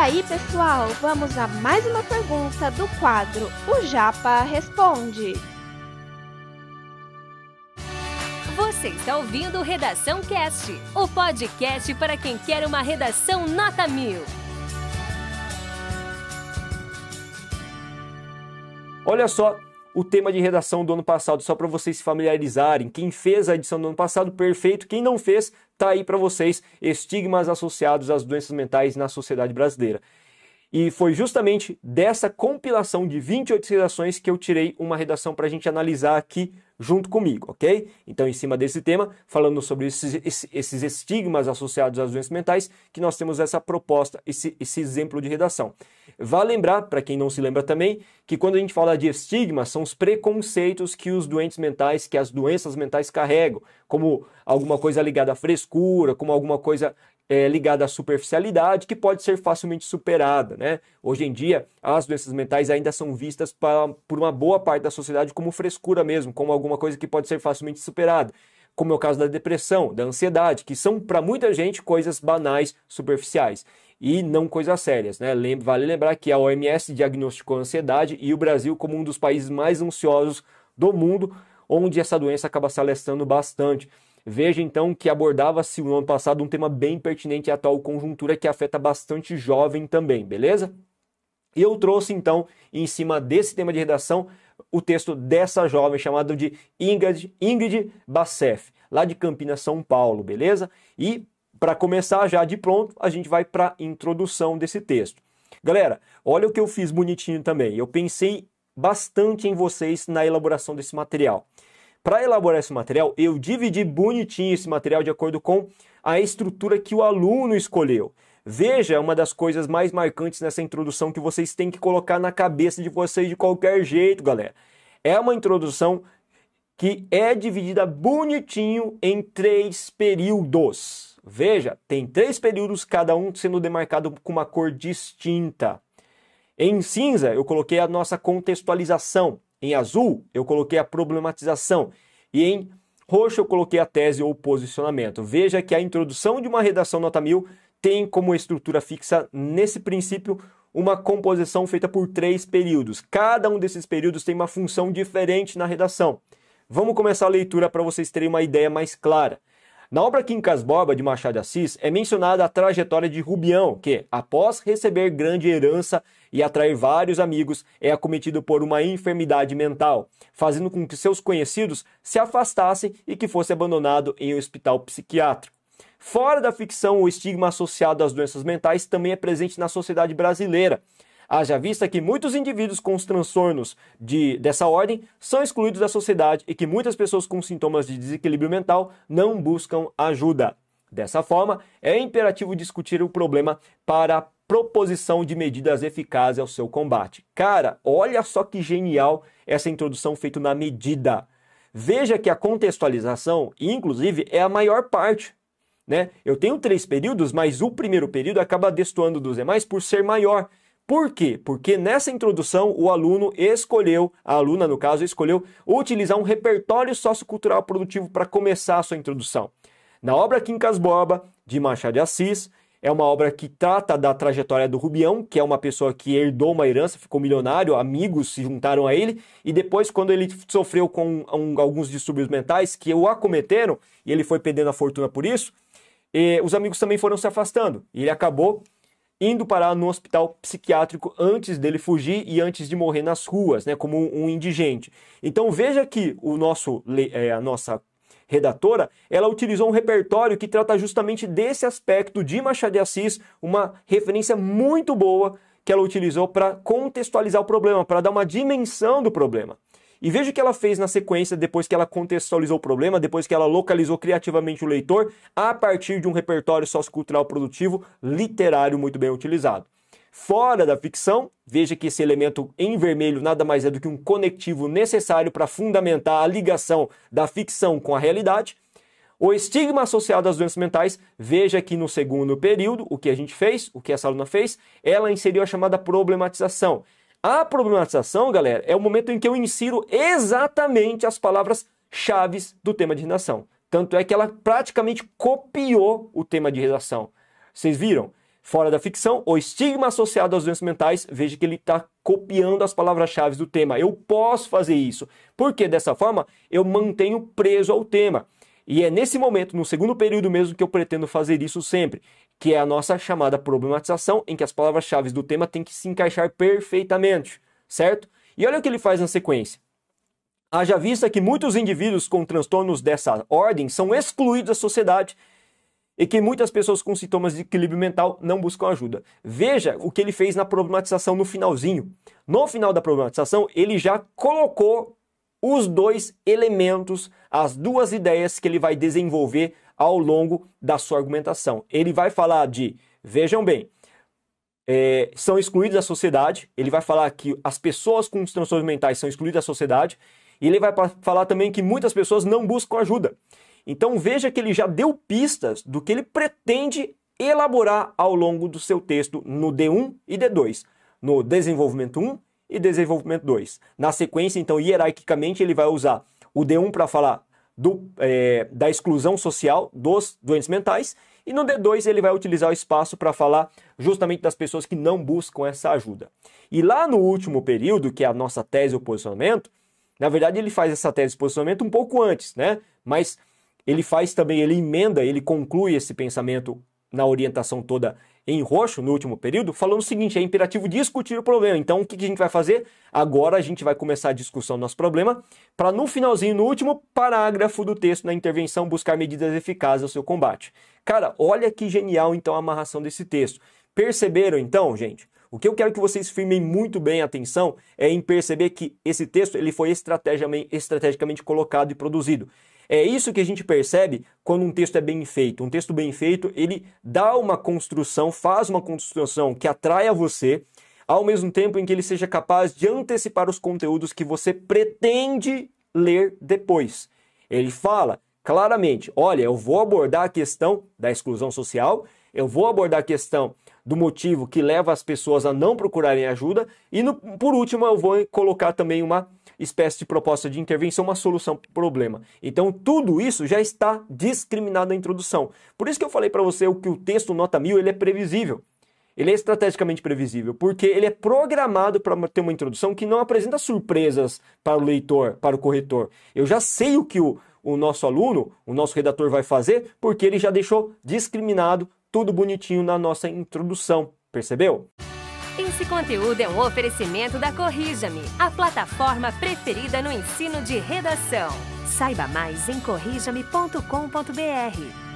aí, pessoal, vamos a mais uma pergunta do quadro O Japa Responde. Você está ouvindo Redação Cast, o podcast para quem quer uma redação nota mil. Olha só o tema de redação do ano passado, só para vocês se familiarizarem. Quem fez a edição do ano passado, perfeito. Quem não fez, tá aí para vocês. Estigmas associados às doenças mentais na sociedade brasileira. E foi justamente dessa compilação de 28 redações que eu tirei uma redação para a gente analisar aqui junto comigo, ok? Então, em cima desse tema, falando sobre esses, esses estigmas associados às doenças mentais, que nós temos essa proposta, esse, esse exemplo de redação. Vale lembrar, para quem não se lembra também, que quando a gente fala de estigma, são os preconceitos que os doentes mentais, que as doenças mentais carregam, como alguma coisa ligada à frescura, como alguma coisa é, ligada à superficialidade que pode ser facilmente superada. Né? Hoje em dia, as doenças mentais ainda são vistas pra, por uma boa parte da sociedade como frescura mesmo, como alguma coisa que pode ser facilmente superada. Como é o caso da depressão, da ansiedade, que são para muita gente coisas banais, superficiais e não coisas sérias. Né? Vale lembrar que a OMS diagnosticou a ansiedade e o Brasil como um dos países mais ansiosos do mundo, onde essa doença acaba se alastrando bastante. Veja então que abordava-se no ano passado um tema bem pertinente à atual conjuntura que afeta bastante jovem também, beleza? E eu trouxe então, em cima desse tema de redação, o texto dessa jovem chamada de Ingrid, Ingrid Bassef, lá de Campinas, São Paulo, beleza? E para começar já de pronto, a gente vai para a introdução desse texto. Galera, olha o que eu fiz bonitinho também. Eu pensei bastante em vocês na elaboração desse material. Para elaborar esse material, eu dividi bonitinho esse material de acordo com a estrutura que o aluno escolheu. Veja uma das coisas mais marcantes nessa introdução que vocês têm que colocar na cabeça de vocês de qualquer jeito, galera. É uma introdução que é dividida bonitinho em três períodos. Veja, tem três períodos, cada um sendo demarcado com uma cor distinta. Em cinza, eu coloquei a nossa contextualização. Em azul, eu coloquei a problematização. E em roxo, eu coloquei a tese ou posicionamento. Veja que a introdução de uma redação nota 1000 tem como estrutura fixa, nesse princípio, uma composição feita por três períodos. Cada um desses períodos tem uma função diferente na redação. Vamos começar a leitura para vocês terem uma ideia mais clara. Na obra Quincas Borba, de Machado de Assis, é mencionada a trajetória de Rubião, que, após receber grande herança e atrair vários amigos, é acometido por uma enfermidade mental, fazendo com que seus conhecidos se afastassem e que fosse abandonado em um hospital psiquiátrico. Fora da ficção, o estigma associado às doenças mentais também é presente na sociedade brasileira. Haja vista que muitos indivíduos com os transtornos de, dessa ordem são excluídos da sociedade e que muitas pessoas com sintomas de desequilíbrio mental não buscam ajuda. Dessa forma, é imperativo discutir o problema para a proposição de medidas eficazes ao seu combate. Cara, olha só que genial essa introdução feita na medida. Veja que a contextualização, inclusive, é a maior parte. Né? Eu tenho três períodos, mas o primeiro período acaba destoando dos demais por ser maior. Por quê? Porque nessa introdução o aluno escolheu, a aluna no caso, escolheu utilizar um repertório sociocultural produtivo para começar a sua introdução. Na obra Quincas Borba, de Machado de Assis, é uma obra que trata da trajetória do Rubião, que é uma pessoa que herdou uma herança, ficou milionário, amigos se juntaram a ele, e depois, quando ele sofreu com um, alguns distúrbios mentais que o acometeram, e ele foi perdendo a fortuna por isso, os amigos também foram se afastando, e ele acabou indo parar no hospital psiquiátrico antes dele fugir e antes de morrer nas ruas, né, como um indigente. Então veja que o nosso, é, a nossa redatora, ela utilizou um repertório que trata justamente desse aspecto de Machado de Assis, uma referência muito boa que ela utilizou para contextualizar o problema, para dar uma dimensão do problema. E veja o que ela fez na sequência, depois que ela contextualizou o problema, depois que ela localizou criativamente o leitor, a partir de um repertório sociocultural produtivo literário muito bem utilizado. Fora da ficção, veja que esse elemento em vermelho nada mais é do que um conectivo necessário para fundamentar a ligação da ficção com a realidade. O estigma associado às doenças mentais, veja que no segundo período, o que a gente fez, o que essa aluna fez, ela inseriu a chamada problematização. A problematização, galera, é o momento em que eu insiro exatamente as palavras chaves do tema de redação. Tanto é que ela praticamente copiou o tema de redação. Vocês viram? fora da ficção, o estigma associado às doenças mentais, veja que ele está copiando as palavras-chave do tema. Eu posso fazer isso, porque dessa forma eu mantenho preso ao tema. E é nesse momento, no segundo período mesmo, que eu pretendo fazer isso sempre, que é a nossa chamada problematização, em que as palavras-chave do tema têm que se encaixar perfeitamente, certo? E olha o que ele faz na sequência. Haja vista que muitos indivíduos com transtornos dessa ordem são excluídos da sociedade e que muitas pessoas com sintomas de equilíbrio mental não buscam ajuda. Veja o que ele fez na problematização no finalzinho. No final da problematização, ele já colocou os dois elementos, as duas ideias que ele vai desenvolver ao longo da sua argumentação. Ele vai falar de, vejam bem, é, são excluídos da sociedade, ele vai falar que as pessoas com transtornos mentais são excluídas da sociedade, e ele vai falar também que muitas pessoas não buscam ajuda. Então veja que ele já deu pistas do que ele pretende elaborar ao longo do seu texto no D1 e D2, no desenvolvimento 1 e desenvolvimento 2. Na sequência, então, hierarquicamente, ele vai usar o D1 para falar do, é, da exclusão social dos doentes mentais e no D2 ele vai utilizar o espaço para falar justamente das pessoas que não buscam essa ajuda. E lá no último período, que é a nossa tese ou posicionamento, na verdade, ele faz essa tese de posicionamento um pouco antes, né? Mas ele faz também, ele emenda, ele conclui esse pensamento na orientação toda em roxo, no último período, falando o seguinte: é imperativo discutir o problema. Então, o que a gente vai fazer? Agora a gente vai começar a discussão do nosso problema, para no finalzinho, no último parágrafo do texto, na intervenção, buscar medidas eficazes ao seu combate. Cara, olha que genial então a amarração desse texto. Perceberam então, gente? O que eu quero que vocês firmem muito bem a atenção é em perceber que esse texto ele foi estrategicamente, estrategicamente colocado e produzido. É isso que a gente percebe quando um texto é bem feito. Um texto bem feito, ele dá uma construção, faz uma construção que atrai a você, ao mesmo tempo em que ele seja capaz de antecipar os conteúdos que você pretende ler depois. Ele fala claramente: olha, eu vou abordar a questão da exclusão social, eu vou abordar a questão do motivo que leva as pessoas a não procurarem ajuda. E no, por último, eu vou colocar também uma espécie de proposta de intervenção, uma solução para o problema. Então, tudo isso já está discriminado na introdução. Por isso que eu falei para você que o texto nota mil ele é previsível. Ele é estrategicamente previsível, porque ele é programado para ter uma introdução que não apresenta surpresas para o leitor, para o corretor. Eu já sei o que o, o nosso aluno, o nosso redator vai fazer, porque ele já deixou discriminado tudo bonitinho na nossa introdução, percebeu? Esse conteúdo é um oferecimento da Corrija-me, a plataforma preferida no ensino de redação. Saiba mais em corrijame.com.br.